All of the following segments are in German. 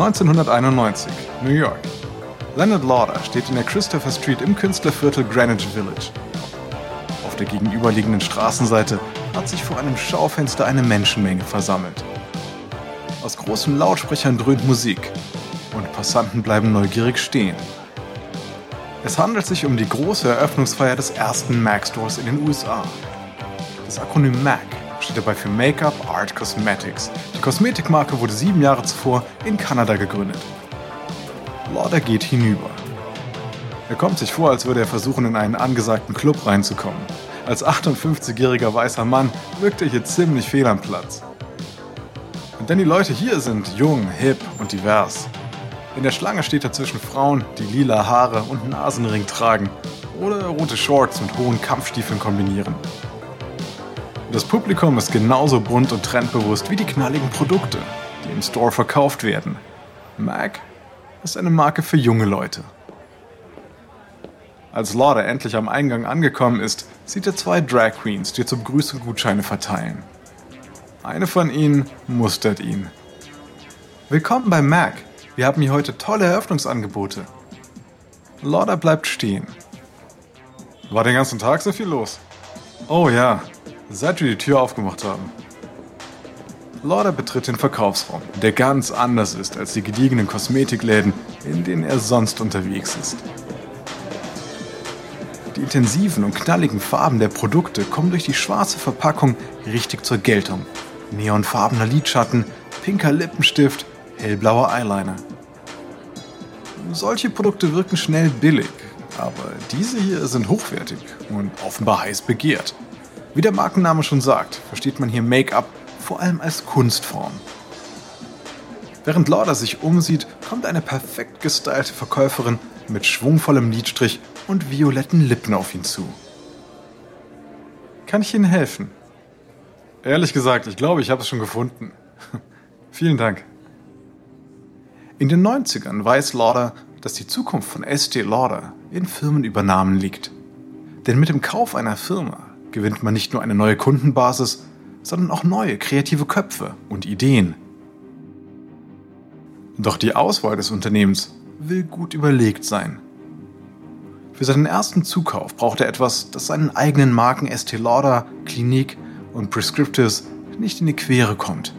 1991, New York. Leonard Lauder steht in der Christopher Street im Künstlerviertel Greenwich Village. Auf der gegenüberliegenden Straßenseite hat sich vor einem Schaufenster eine Menschenmenge versammelt. Aus großen Lautsprechern dröhnt Musik und Passanten bleiben neugierig stehen. Es handelt sich um die große Eröffnungsfeier des ersten Mac Stores in den USA. Das Akronym MAC steht dabei für Make-up Art Cosmetics. Die Kosmetikmarke wurde sieben Jahre zuvor in Kanada gegründet. Lauder geht hinüber. Er kommt sich vor, als würde er versuchen, in einen angesagten Club reinzukommen. Als 58-jähriger weißer Mann wirkt er hier ziemlich fehl am Platz. Denn die Leute hier sind jung, hip und divers. In der Schlange steht er zwischen Frauen, die lila Haare und Nasenring tragen oder rote Shorts mit hohen Kampfstiefeln kombinieren. Das Publikum ist genauso bunt und trendbewusst wie die knalligen Produkte, die im Store verkauft werden. Mac ist eine Marke für junge Leute. Als Lauder endlich am Eingang angekommen ist, sieht er zwei Drag Queens, die zur Begrüßung Gutscheine verteilen. Eine von ihnen mustert ihn. Willkommen bei Mac. Wir haben hier heute tolle Eröffnungsangebote. Lauder bleibt stehen. War den ganzen Tag so viel los? Oh ja, seit wir die Tür aufgemacht haben. Lauder betritt den Verkaufsraum, der ganz anders ist als die gediegenen Kosmetikläden, in denen er sonst unterwegs ist. Die intensiven und knalligen Farben der Produkte kommen durch die schwarze Verpackung richtig zur Geltung. Neonfarbener Lidschatten, pinker Lippenstift, hellblauer Eyeliner. Solche Produkte wirken schnell billig, aber diese hier sind hochwertig und offenbar heiß begehrt. Wie der Markenname schon sagt, versteht man hier Make-up vor allem als Kunstform. Während Lauder sich umsieht, kommt eine perfekt gestylte Verkäuferin mit schwungvollem Lidstrich und violetten Lippen auf ihn zu. Kann ich Ihnen helfen? Ehrlich gesagt, ich glaube, ich habe es schon gefunden. Vielen Dank. In den 90ern weiß Lauder, dass die Zukunft von Estee Lauder in Firmenübernahmen liegt. Denn mit dem Kauf einer Firma gewinnt man nicht nur eine neue Kundenbasis, sondern auch neue kreative Köpfe und Ideen. Doch die Auswahl des Unternehmens will gut überlegt sein. Für seinen ersten Zukauf braucht er etwas, das seinen eigenen Marken Estee Lauder, Clinique und Prescriptives nicht in die Quere kommt.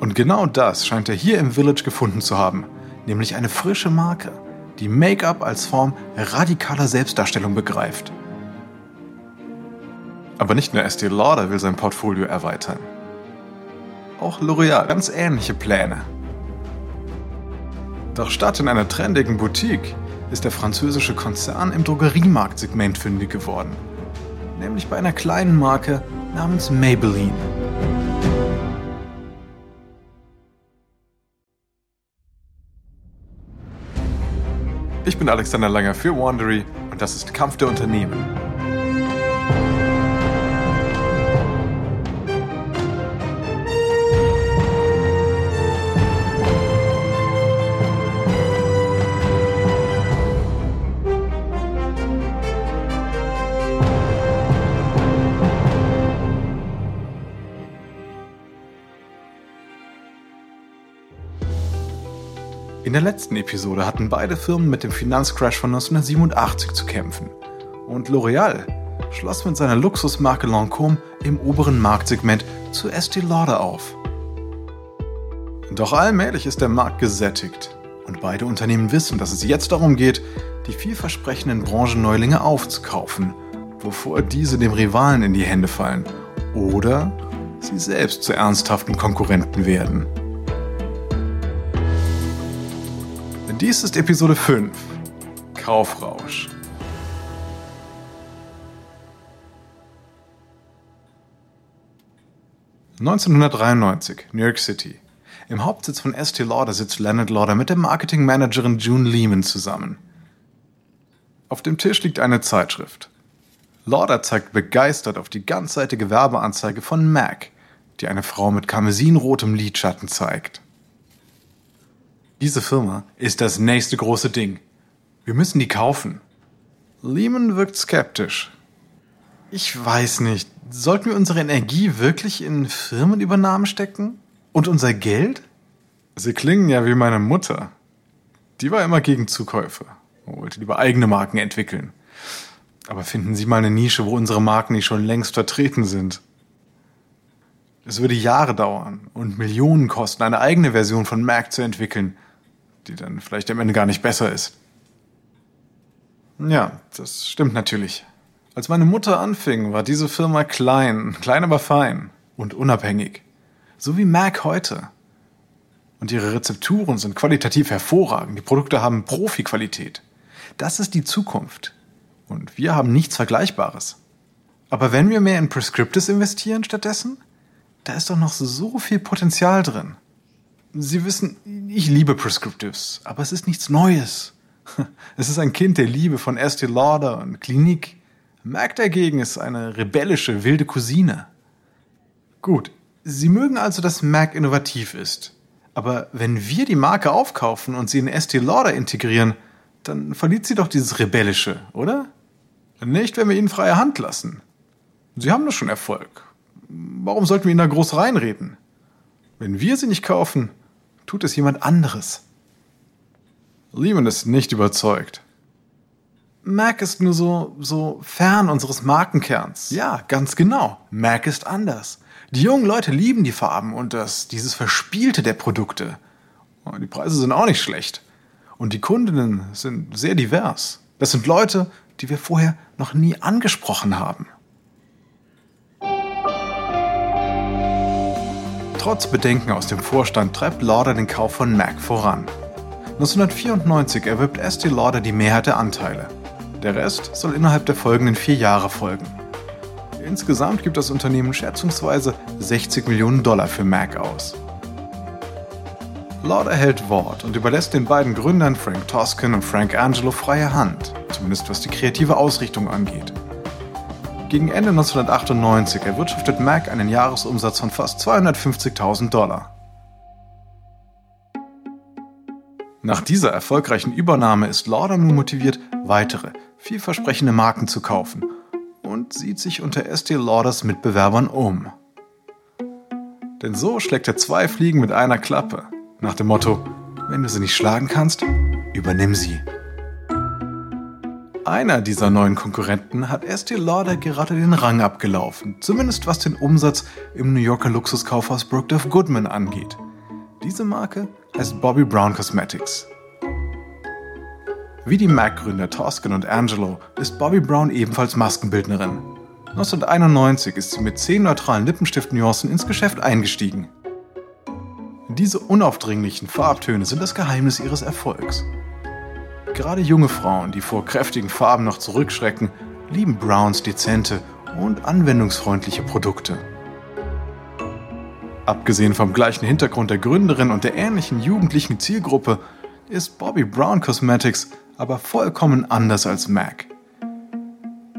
Und genau das scheint er hier im Village gefunden zu haben, nämlich eine frische Marke, die Make-up als Form radikaler Selbstdarstellung begreift. Aber nicht nur Estee Lauder will sein Portfolio erweitern. Auch L'Oreal ganz ähnliche Pläne. Doch statt in einer trendigen Boutique ist der französische Konzern im Drogeriemarktsegment fündig geworden. Nämlich bei einer kleinen Marke namens Maybelline. Ich bin Alexander Langer für Wandery und das ist Kampf der Unternehmen. Der letzten Episode hatten beide Firmen mit dem Finanzcrash von 1987 zu kämpfen. Und L'Oreal schloss mit seiner Luxusmarke Lancôme im oberen Marktsegment zu Estee Lauder auf. Doch allmählich ist der Markt gesättigt und beide Unternehmen wissen, dass es jetzt darum geht, die vielversprechenden Branchenneulinge aufzukaufen, bevor diese dem Rivalen in die Hände fallen oder sie selbst zu ernsthaften Konkurrenten werden. Dies ist Episode 5. Kaufrausch. (1993) New York City. Im Hauptsitz von Estee Lauder sitzt Leonard Lauder mit der Marketingmanagerin June Lehman zusammen. Auf dem Tisch liegt eine Zeitschrift. Lauder zeigt begeistert auf die ganzseitige Werbeanzeige von MAC, die eine Frau mit karmesinrotem Lidschatten zeigt. Diese Firma ist das nächste große Ding. Wir müssen die kaufen. Lehman wirkt skeptisch. Ich weiß nicht, sollten wir unsere Energie wirklich in Firmenübernahmen stecken? Und unser Geld? Sie klingen ja wie meine Mutter. Die war immer gegen Zukäufe, wollte lieber eigene Marken entwickeln. Aber finden Sie mal eine Nische, wo unsere Marken nicht schon längst vertreten sind. Es würde Jahre dauern und Millionen kosten, eine eigene Version von Mac zu entwickeln, die dann vielleicht am Ende gar nicht besser ist. Ja, das stimmt natürlich. Als meine Mutter anfing, war diese Firma klein, klein aber fein und unabhängig. So wie Mac heute. Und ihre Rezepturen sind qualitativ hervorragend. Die Produkte haben Profi-Qualität. Das ist die Zukunft. Und wir haben nichts Vergleichbares. Aber wenn wir mehr in Prescriptives investieren stattdessen, da ist doch noch so viel Potenzial drin. Sie wissen, ich liebe Prescriptives, aber es ist nichts Neues. Es ist ein Kind der Liebe von Estee Lauder und Klinik. Mac dagegen ist eine rebellische, wilde Cousine. Gut, Sie mögen also, dass Mac innovativ ist. Aber wenn wir die Marke aufkaufen und sie in Estee Lauder integrieren, dann verliert sie doch dieses Rebellische, oder? Nicht, wenn wir ihnen freie Hand lassen. Sie haben doch schon Erfolg. Warum sollten wir ihnen da groß reinreden? Wenn wir sie nicht kaufen, tut es jemand anderes. Lehman ist nicht überzeugt. Mac ist nur so, so fern unseres Markenkerns. Ja, ganz genau. Mac ist anders. Die jungen Leute lieben die Farben und das, dieses Verspielte der Produkte. Die Preise sind auch nicht schlecht. Und die Kundinnen sind sehr divers. Das sind Leute, die wir vorher noch nie angesprochen haben. Trotz Bedenken aus dem Vorstand treibt Lauder den Kauf von Mac voran. 1994 erwirbt Estee Lauder die Mehrheit der Anteile. Der Rest soll innerhalb der folgenden vier Jahre folgen. Insgesamt gibt das Unternehmen schätzungsweise 60 Millionen Dollar für Mac aus. Lauder hält Wort und überlässt den beiden Gründern Frank Toscan und Frank Angelo freie Hand, zumindest was die kreative Ausrichtung angeht. Gegen Ende 1998 erwirtschaftet Mac einen Jahresumsatz von fast 250.000 Dollar. Nach dieser erfolgreichen Übernahme ist Lauder nun motiviert, weitere, vielversprechende Marken zu kaufen und sieht sich unter Estee Lauders Mitbewerbern um. Denn so schlägt er zwei Fliegen mit einer Klappe. Nach dem Motto, wenn du sie nicht schlagen kannst, übernimm sie. Einer dieser neuen Konkurrenten hat Estee Lauder gerade den Rang abgelaufen, zumindest was den Umsatz im New Yorker Luxuskaufhaus Brookdorf Goodman angeht. Diese Marke heißt Bobby Brown Cosmetics. Wie die MAC-Gründer Toscan und Angelo ist Bobby Brown ebenfalls Maskenbildnerin. 1991 ist sie mit zehn neutralen Lippenstift-Nuancen ins Geschäft eingestiegen. Diese unaufdringlichen Farbtöne sind das Geheimnis ihres Erfolgs. Gerade junge Frauen, die vor kräftigen Farben noch zurückschrecken, lieben Browns dezente und anwendungsfreundliche Produkte. Abgesehen vom gleichen Hintergrund der Gründerin und der ähnlichen jugendlichen Zielgruppe ist Bobby Brown Cosmetics aber vollkommen anders als MAC.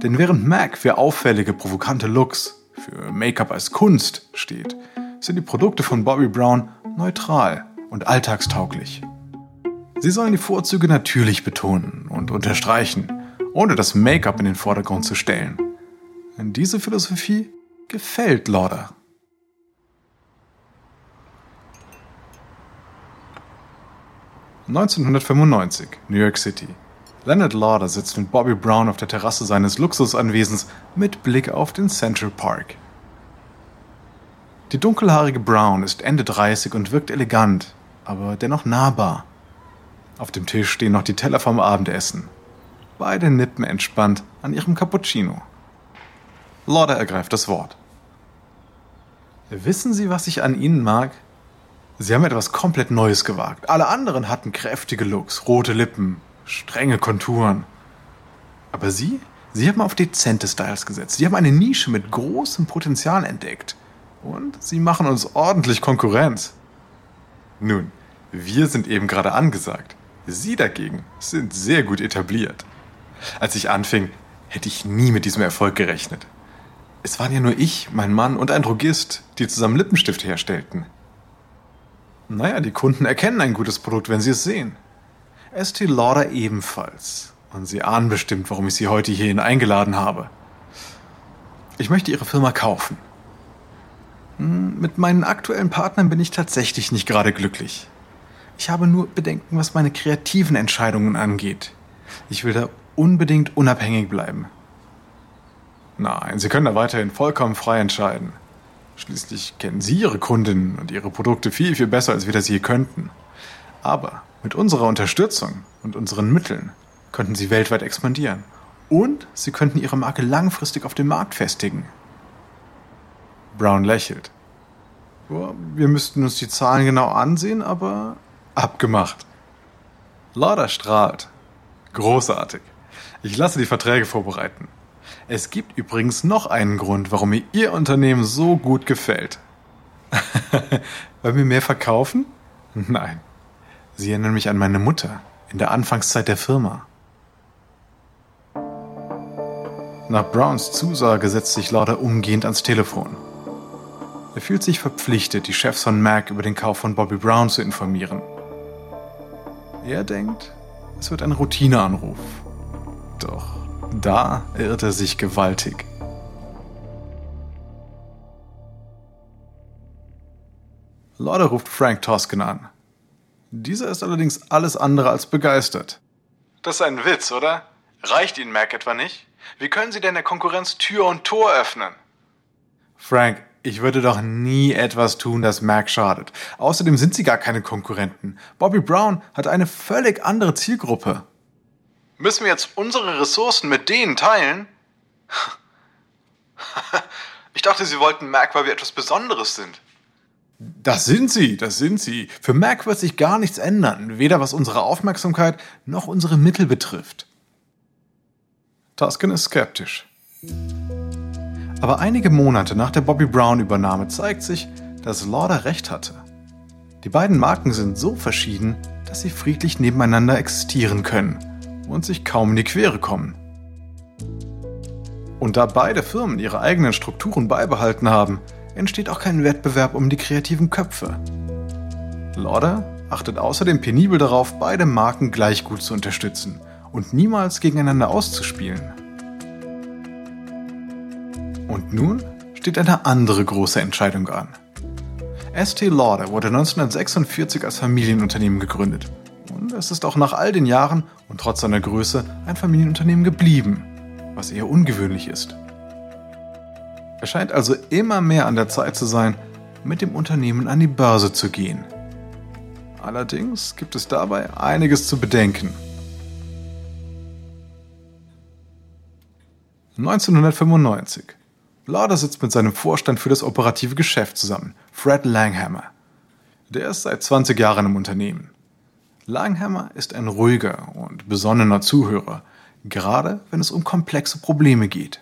Denn während MAC für auffällige, provokante Looks, für Make-up als Kunst steht, sind die Produkte von Bobby Brown neutral und alltagstauglich. Sie sollen die Vorzüge natürlich betonen und unterstreichen, ohne das Make-up in den Vordergrund zu stellen. Denn diese Philosophie gefällt Lauder. 1995, New York City. Leonard Lauder sitzt mit Bobby Brown auf der Terrasse seines Luxusanwesens mit Blick auf den Central Park. Die dunkelhaarige Brown ist Ende 30 und wirkt elegant, aber dennoch nahbar. Auf dem Tisch stehen noch die Teller vom Abendessen. Beide nippen entspannt an ihrem Cappuccino. Lauder ergreift das Wort. Wissen Sie, was ich an Ihnen mag? Sie haben etwas komplett Neues gewagt. Alle anderen hatten kräftige Looks, rote Lippen, strenge Konturen. Aber Sie? Sie haben auf dezente Styles gesetzt. Sie haben eine Nische mit großem Potenzial entdeckt. Und Sie machen uns ordentlich Konkurrenz. Nun, wir sind eben gerade angesagt. Sie dagegen sind sehr gut etabliert. Als ich anfing, hätte ich nie mit diesem Erfolg gerechnet. Es waren ja nur ich, mein Mann und ein Drogist, die zusammen Lippenstift herstellten. Naja, die Kunden erkennen ein gutes Produkt, wenn sie es sehen. Estee Lauder ebenfalls. Und Sie ahnen bestimmt, warum ich Sie heute hierhin eingeladen habe. Ich möchte Ihre Firma kaufen. Hm, mit meinen aktuellen Partnern bin ich tatsächlich nicht gerade glücklich. Ich habe nur Bedenken, was meine kreativen Entscheidungen angeht. Ich will da unbedingt unabhängig bleiben. Nein, Sie können da weiterhin vollkommen frei entscheiden. Schließlich kennen Sie Ihre Kundinnen und Ihre Produkte viel, viel besser, als wir das je könnten. Aber mit unserer Unterstützung und unseren Mitteln könnten Sie weltweit expandieren. Und Sie könnten Ihre Marke langfristig auf dem Markt festigen. Brown lächelt. Wir müssten uns die Zahlen genau ansehen, aber abgemacht. Lauder strahlt. Großartig. Ich lasse die Verträge vorbereiten. Es gibt übrigens noch einen Grund, warum mir Ihr Unternehmen so gut gefällt. Weil wir mehr verkaufen? Nein. Sie erinnern mich an meine Mutter in der Anfangszeit der Firma. Nach Browns Zusage setzt sich Lauder umgehend ans Telefon. Er fühlt sich verpflichtet, die Chefs von Mac über den Kauf von Bobby Brown zu informieren. Er denkt, es wird ein Routineanruf. Doch da irrt er sich gewaltig. Lauder ruft Frank Toscan an. Dieser ist allerdings alles andere als begeistert. Das ist ein Witz, oder? Reicht Ihnen Mac etwa nicht? Wie können Sie denn der Konkurrenz Tür und Tor öffnen? Frank, ich würde doch nie etwas tun, das Mac schadet. Außerdem sind Sie gar keine Konkurrenten. Bobby Brown hat eine völlig andere Zielgruppe. Müssen wir jetzt unsere Ressourcen mit denen teilen? ich dachte, Sie wollten Mac, weil wir etwas Besonderes sind. Das sind sie, das sind sie. Für Mac wird sich gar nichts ändern, weder was unsere Aufmerksamkeit noch unsere Mittel betrifft. Tusken ist skeptisch. Aber einige Monate nach der Bobby Brown-Übernahme zeigt sich, dass Lauder recht hatte. Die beiden Marken sind so verschieden, dass sie friedlich nebeneinander existieren können und sich kaum in die Quere kommen. Und da beide Firmen ihre eigenen Strukturen beibehalten haben, entsteht auch kein Wettbewerb um die kreativen Köpfe. Lauder achtet außerdem penibel darauf, beide Marken gleich gut zu unterstützen und niemals gegeneinander auszuspielen. Und nun steht eine andere große Entscheidung an. ST Lauder wurde 1946 als Familienunternehmen gegründet. Und es ist auch nach all den Jahren und trotz seiner Größe ein Familienunternehmen geblieben, was eher ungewöhnlich ist. Es scheint also immer mehr an der Zeit zu sein, mit dem Unternehmen an die Börse zu gehen. Allerdings gibt es dabei einiges zu bedenken. 1995. Lauder sitzt mit seinem Vorstand für das operative Geschäft zusammen, Fred Langhammer. Der ist seit 20 Jahren im Unternehmen. Langhammer ist ein ruhiger und besonnener Zuhörer, gerade wenn es um komplexe Probleme geht.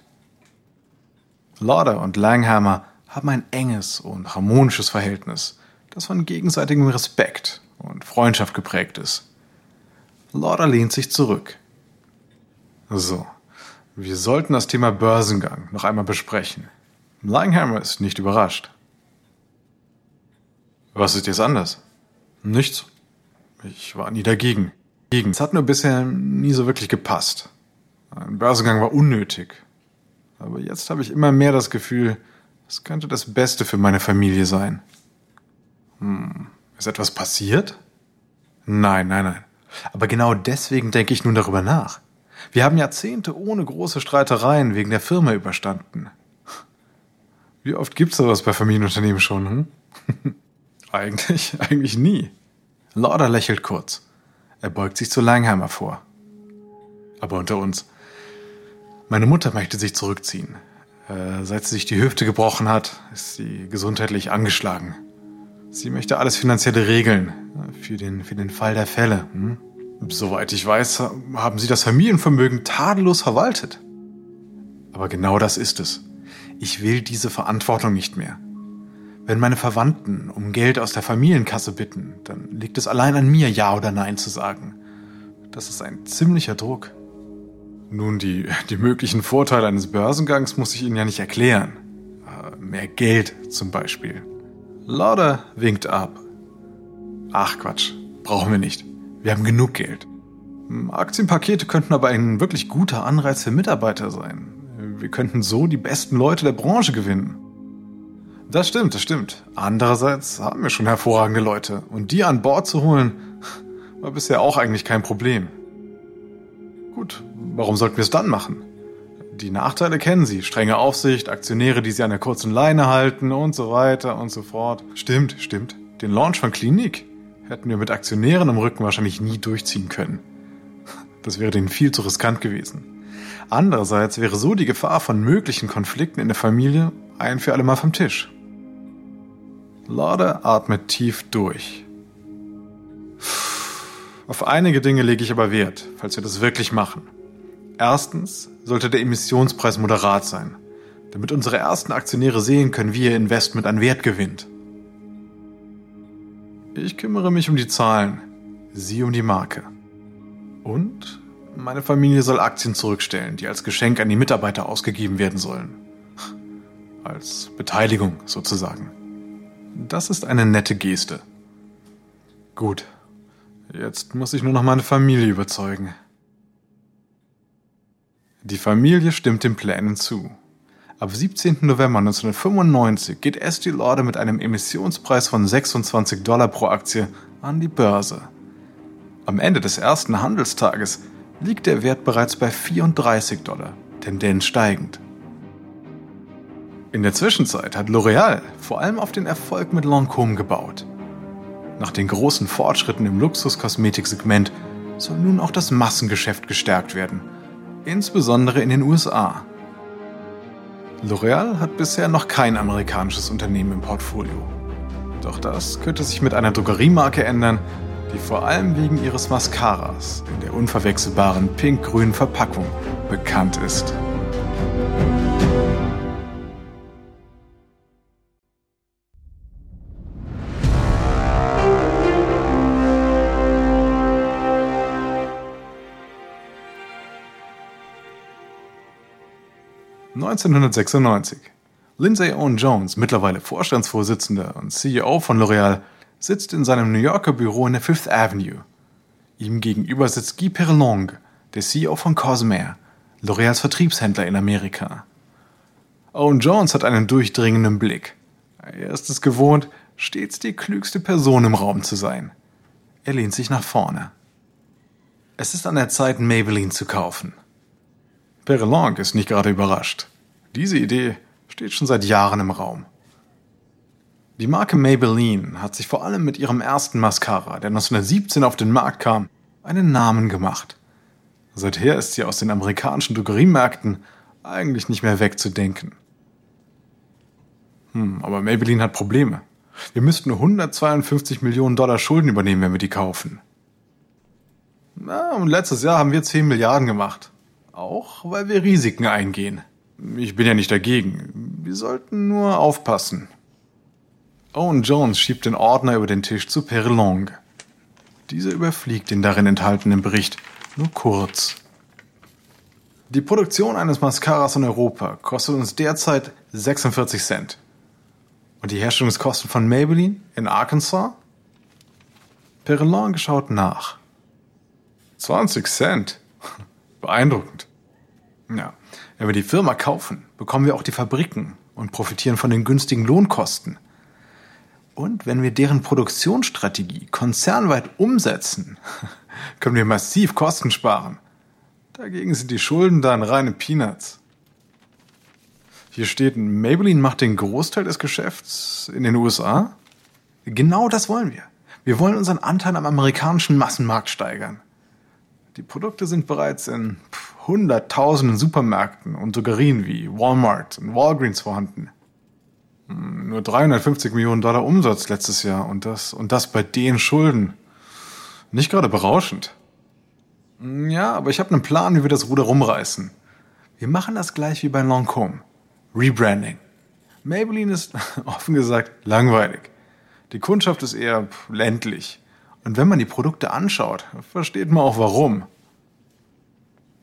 Lauder und Langhammer haben ein enges und harmonisches Verhältnis, das von gegenseitigem Respekt und Freundschaft geprägt ist. Lauder lehnt sich zurück. So, wir sollten das Thema Börsengang noch einmal besprechen. Langhammer ist nicht überrascht. Was ist jetzt anders? Nichts. Ich war nie dagegen. Es hat nur bisher nie so wirklich gepasst. Ein Börsengang war unnötig aber jetzt habe ich immer mehr das Gefühl, es könnte das Beste für meine Familie sein. Hm, ist etwas passiert? Nein, nein, nein. Aber genau deswegen denke ich nun darüber nach. Wir haben Jahrzehnte ohne große Streitereien wegen der Firma überstanden. Wie oft gibt's sowas bei Familienunternehmen schon? Hm? eigentlich, eigentlich nie. Lauder lächelt kurz. Er beugt sich zu Langheimer vor. Aber unter uns, meine Mutter möchte sich zurückziehen. Äh, seit sie sich die Hüfte gebrochen hat, ist sie gesundheitlich angeschlagen. Sie möchte alles Finanzielle regeln, für den, für den Fall der Fälle. Hm? Soweit ich weiß, haben sie das Familienvermögen tadellos verwaltet. Aber genau das ist es. Ich will diese Verantwortung nicht mehr. Wenn meine Verwandten um Geld aus der Familienkasse bitten, dann liegt es allein an mir, Ja oder Nein zu sagen. Das ist ein ziemlicher Druck. Nun, die, die möglichen Vorteile eines Börsengangs muss ich Ihnen ja nicht erklären. Mehr Geld zum Beispiel. Lauder winkt ab. Ach Quatsch, brauchen wir nicht. Wir haben genug Geld. Aktienpakete könnten aber ein wirklich guter Anreiz für Mitarbeiter sein. Wir könnten so die besten Leute der Branche gewinnen. Das stimmt, das stimmt. Andererseits haben wir schon hervorragende Leute und die an Bord zu holen, war bisher auch eigentlich kein Problem. Gut, warum sollten wir es dann machen? Die Nachteile kennen Sie. Strenge Aufsicht, Aktionäre, die Sie an der kurzen Leine halten und so weiter und so fort. Stimmt, stimmt. Den Launch von Klinik hätten wir mit Aktionären im Rücken wahrscheinlich nie durchziehen können. Das wäre denen viel zu riskant gewesen. Andererseits wäre so die Gefahr von möglichen Konflikten in der Familie ein für alle Mal vom Tisch. Lauder atmet tief durch. Auf einige Dinge lege ich aber Wert, falls wir das wirklich machen. Erstens sollte der Emissionspreis moderat sein, damit unsere ersten Aktionäre sehen können, wie ihr Investment an Wert gewinnt. Ich kümmere mich um die Zahlen, Sie um die Marke. Und meine Familie soll Aktien zurückstellen, die als Geschenk an die Mitarbeiter ausgegeben werden sollen. Als Beteiligung sozusagen. Das ist eine nette Geste. Gut, jetzt muss ich nur noch meine Familie überzeugen. Die Familie stimmt den Plänen zu. Ab 17. November 1995 geht Estee Lauder mit einem Emissionspreis von 26 Dollar pro Aktie an die Börse. Am Ende des ersten Handelstages liegt der Wert bereits bei 34 Dollar, Tendenz steigend. In der Zwischenzeit hat L'Oreal vor allem auf den Erfolg mit Lancôme gebaut. Nach den großen Fortschritten im Luxuskosmetiksegment soll nun auch das Massengeschäft gestärkt werden, insbesondere in den USA. L'Oreal hat bisher noch kein amerikanisches Unternehmen im Portfolio. Doch das könnte sich mit einer Drogeriemarke ändern, die vor allem wegen ihres Mascaras in der unverwechselbaren pink-grünen Verpackung bekannt ist. 1996. Lindsay Owen Jones, mittlerweile Vorstandsvorsitzender und CEO von L'Oreal, sitzt in seinem New Yorker Büro in der Fifth Avenue. Ihm gegenüber sitzt Guy Perlong, der CEO von Cosmere, L'Oreals Vertriebshändler in Amerika. Owen Jones hat einen durchdringenden Blick. Er ist es gewohnt, stets die klügste Person im Raum zu sein. Er lehnt sich nach vorne. Es ist an der Zeit, Maybelline zu kaufen. Perelong ist nicht gerade überrascht. Diese Idee steht schon seit Jahren im Raum. Die Marke Maybelline hat sich vor allem mit ihrem ersten Mascara, der 1917 auf den Markt kam, einen Namen gemacht. Seither ist sie aus den amerikanischen Drogeriemärkten eigentlich nicht mehr wegzudenken. Hm, aber Maybelline hat Probleme. Wir müssten 152 Millionen Dollar Schulden übernehmen, wenn wir die kaufen. Na, und letztes Jahr haben wir 10 Milliarden gemacht. Auch weil wir Risiken eingehen. Ich bin ja nicht dagegen. Wir sollten nur aufpassen. Owen Jones schiebt den Ordner über den Tisch zu Perlong. Dieser überfliegt den darin enthaltenen Bericht nur kurz. Die Produktion eines Mascaras in Europa kostet uns derzeit 46 Cent. Und die Herstellungskosten von Maybelline in Arkansas? Perlong schaut nach. 20 Cent? Beeindruckend. Ja, wenn wir die Firma kaufen, bekommen wir auch die Fabriken und profitieren von den günstigen Lohnkosten. Und wenn wir deren Produktionsstrategie konzernweit umsetzen, können wir massiv Kosten sparen. Dagegen sind die Schulden dann reine Peanuts. Hier steht, Maybelline macht den Großteil des Geschäfts in den USA. Genau das wollen wir. Wir wollen unseren Anteil am amerikanischen Massenmarkt steigern. Die Produkte sind bereits in hunderttausenden Supermärkten und Drogerien wie Walmart und Walgreens vorhanden. Hm, nur 350 Millionen Dollar Umsatz letztes Jahr und das, und das bei den Schulden. Nicht gerade berauschend. Hm, ja, aber ich habe einen Plan, wie wir das Ruder rumreißen. Wir machen das gleich wie bei Lancôme. Rebranding. Maybelline ist, offen gesagt, langweilig. Die Kundschaft ist eher ländlich. Und wenn man die Produkte anschaut, versteht man auch warum.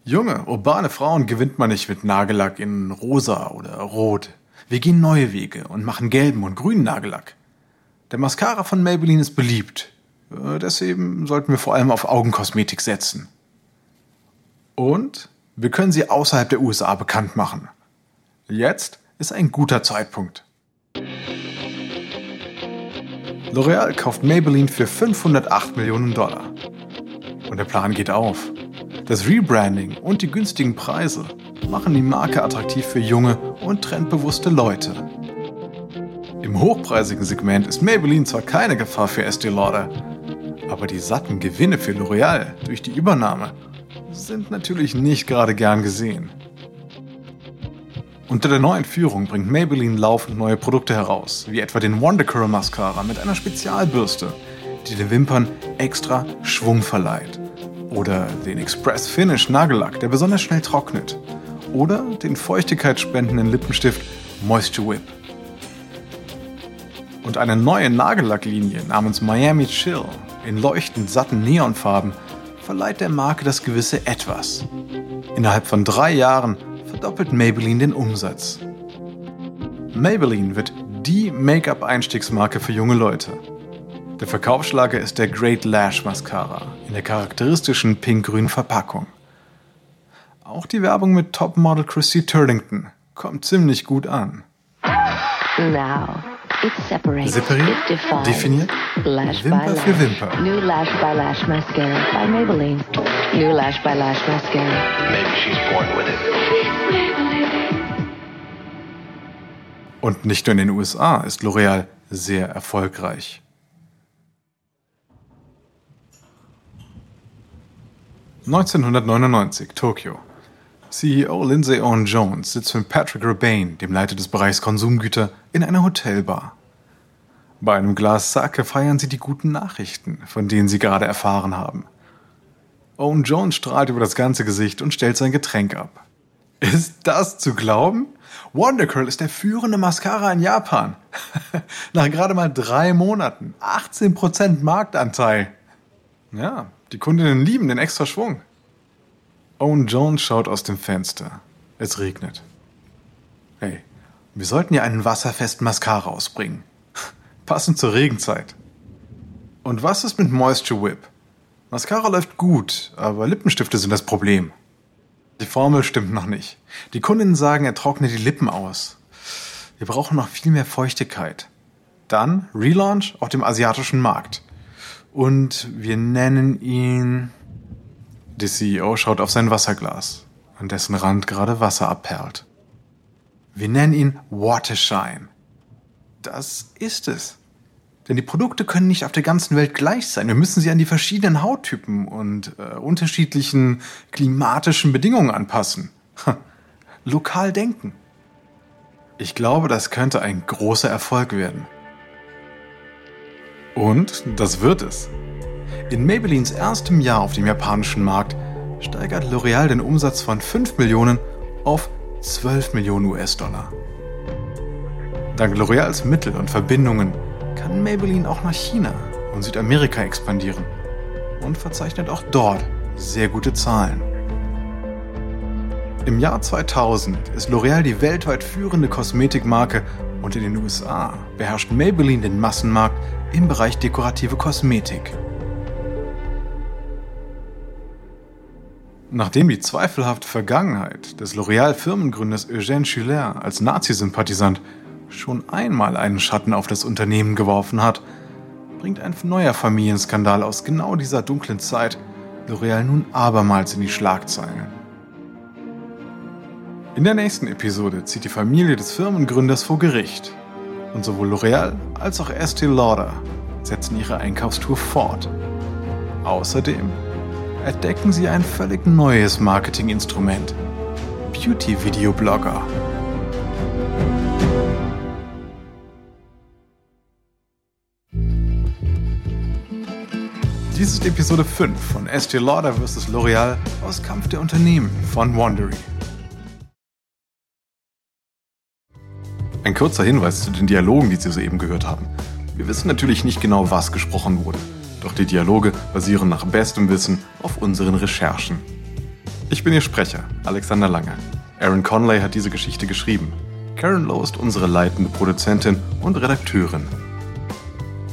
Junge, urbane Frauen gewinnt man nicht mit Nagellack in rosa oder rot. Wir gehen neue Wege und machen gelben und grünen Nagellack. Der Mascara von Maybelline ist beliebt. Äh, deswegen sollten wir vor allem auf Augenkosmetik setzen. Und wir können sie außerhalb der USA bekannt machen. Jetzt ist ein guter Zeitpunkt. L'Oreal kauft Maybelline für 508 Millionen Dollar. Und der Plan geht auf. Das Rebranding und die günstigen Preise machen die Marke attraktiv für junge und trendbewusste Leute. Im hochpreisigen Segment ist Maybelline zwar keine Gefahr für Estee Lauder, aber die satten Gewinne für L'Oreal durch die Übernahme sind natürlich nicht gerade gern gesehen. Unter der neuen Führung bringt Maybelline laufend neue Produkte heraus, wie etwa den Wonder Curl Mascara mit einer Spezialbürste, die den Wimpern extra Schwung verleiht. Oder den Express Finish Nagellack, der besonders schnell trocknet. Oder den feuchtigkeitsspendenden Lippenstift Moisture Whip. Und eine neue Nagellacklinie namens Miami Chill in leuchtend satten Neonfarben verleiht der Marke das gewisse Etwas. Innerhalb von drei Jahren verdoppelt Maybelline den Umsatz. Maybelline wird die Make-up-Einstiegsmarke für junge Leute. Der Verkaufsschlager ist der Great Lash Mascara in der charakteristischen pink-grünen Verpackung. Auch die Werbung mit Topmodel Chrissy Turlington kommt ziemlich gut an. Now. Separiert, definiert, Wimper für Wimper. New Lash by Lash Mascara by Maybelline. New Lash by Lash Mascara. Maybe she's born with it. Und nicht nur in den USA ist L'Oreal sehr erfolgreich. (1999) Tokio. CEO Lindsay Owen Jones sitzt mit Patrick Rebane, dem Leiter des Bereichs Konsumgüter, in einer Hotelbar. Bei einem Glas Sake feiern sie die guten Nachrichten, von denen sie gerade erfahren haben. Owen Jones strahlt über das ganze Gesicht und stellt sein Getränk ab. Ist das zu glauben? Wondercurl ist der führende Mascara in Japan. Nach gerade mal drei Monaten. 18% Marktanteil. Ja, die Kundinnen lieben den extra Schwung. Owen Jones schaut aus dem Fenster. Es regnet. Hey, wir sollten ja einen wasserfesten Mascara ausbringen. Passend zur Regenzeit. Und was ist mit Moisture Whip? Mascara läuft gut, aber Lippenstifte sind das Problem. Die Formel stimmt noch nicht. Die Kundinnen sagen, er trocknet die Lippen aus. Wir brauchen noch viel mehr Feuchtigkeit. Dann Relaunch auf dem asiatischen Markt. Und wir nennen ihn. Der CEO schaut auf sein Wasserglas, an dessen Rand gerade Wasser abperlt. Wir nennen ihn Watershine. Das ist es. Denn die Produkte können nicht auf der ganzen Welt gleich sein. Wir müssen sie an die verschiedenen Hauttypen und äh, unterschiedlichen klimatischen Bedingungen anpassen. Lokal denken. Ich glaube, das könnte ein großer Erfolg werden. Und das wird es. In Maybellines erstem Jahr auf dem japanischen Markt steigert L'Oreal den Umsatz von 5 Millionen auf 12 Millionen US-Dollar. Dank L'Oreals Mittel und Verbindungen kann Maybelline auch nach China und Südamerika expandieren und verzeichnet auch dort sehr gute Zahlen. Im Jahr 2000 ist L'Oreal die weltweit führende Kosmetikmarke und in den USA beherrscht Maybelline den Massenmarkt im Bereich dekorative Kosmetik. Nachdem die zweifelhafte Vergangenheit des L'Oreal-Firmengründers Eugène Schuller als Nazi-Sympathisant schon einmal einen Schatten auf das Unternehmen geworfen hat, bringt ein neuer Familienskandal aus genau dieser dunklen Zeit L'Oreal nun abermals in die Schlagzeilen. In der nächsten Episode zieht die Familie des Firmengründers vor Gericht und sowohl L'Oreal als auch Estee Lauder setzen ihre Einkaufstour fort. Außerdem entdecken sie ein völlig neues Marketinginstrument. Beauty-Video-Blogger. Dies ist Episode 5 von Estee Lauder vs. L'Oreal aus Kampf der Unternehmen von Wandery. Ein kurzer Hinweis zu den Dialogen, die Sie soeben gehört haben. Wir wissen natürlich nicht genau, was gesprochen wurde. Doch die Dialoge basieren nach bestem Wissen auf unseren Recherchen. Ich bin Ihr Sprecher, Alexander Lange. Aaron Conley hat diese Geschichte geschrieben. Karen Lowe ist unsere leitende Produzentin und Redakteurin.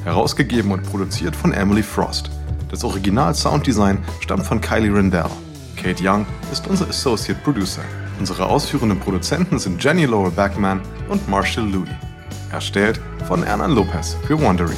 Herausgegeben und produziert von Emily Frost. Das Original-Sounddesign stammt von Kylie Rendell. Kate Young ist unser Associate Producer. Unsere ausführenden Produzenten sind Jenny Lower Backman und Marshall Louis. Erstellt von Ernan Lopez für Wondery.